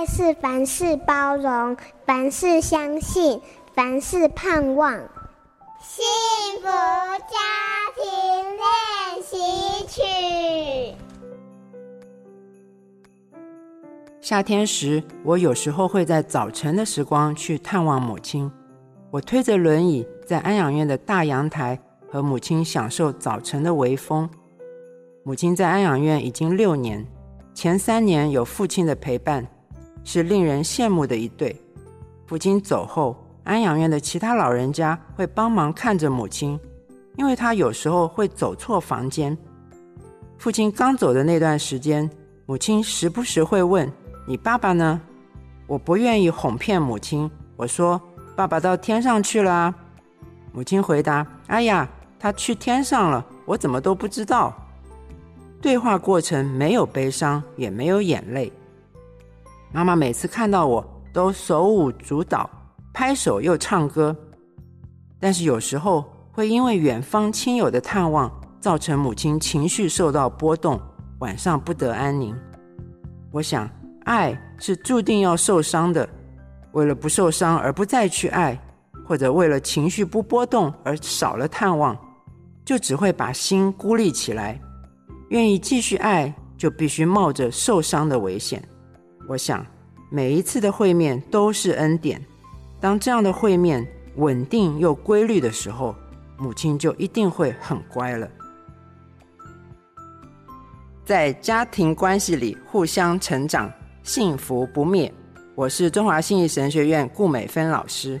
爱是凡事包容，凡事相信，凡事盼望。幸福家庭练习曲。夏天时，我有时候会在早晨的时光去探望母亲。我推着轮椅在安养院的大阳台和母亲享受早晨的微风。母亲在安养院已经六年，前三年有父亲的陪伴，是令人羡慕的一对。父亲走后，安养院的其他老人家会帮忙看着母亲，因为她有时候会走错房间。父亲刚走的那段时间，母亲时不时会问：“你爸爸呢？”我不愿意哄骗母亲，我说。爸爸到天上去了啊。母亲回答：“哎呀，他去天上了，我怎么都不知道。”对话过程没有悲伤，也没有眼泪。妈妈每次看到我都手舞足蹈，拍手又唱歌。但是有时候会因为远方亲友的探望，造成母亲情绪受到波动，晚上不得安宁。我想，爱是注定要受伤的。为了不受伤而不再去爱，或者为了情绪不波动而少了探望，就只会把心孤立起来。愿意继续爱，就必须冒着受伤的危险。我想，每一次的会面都是恩典。当这样的会面稳定又规律的时候，母亲就一定会很乖了。在家庭关系里互相成长，幸福不灭。我是中华信义神学院顾美芬老师。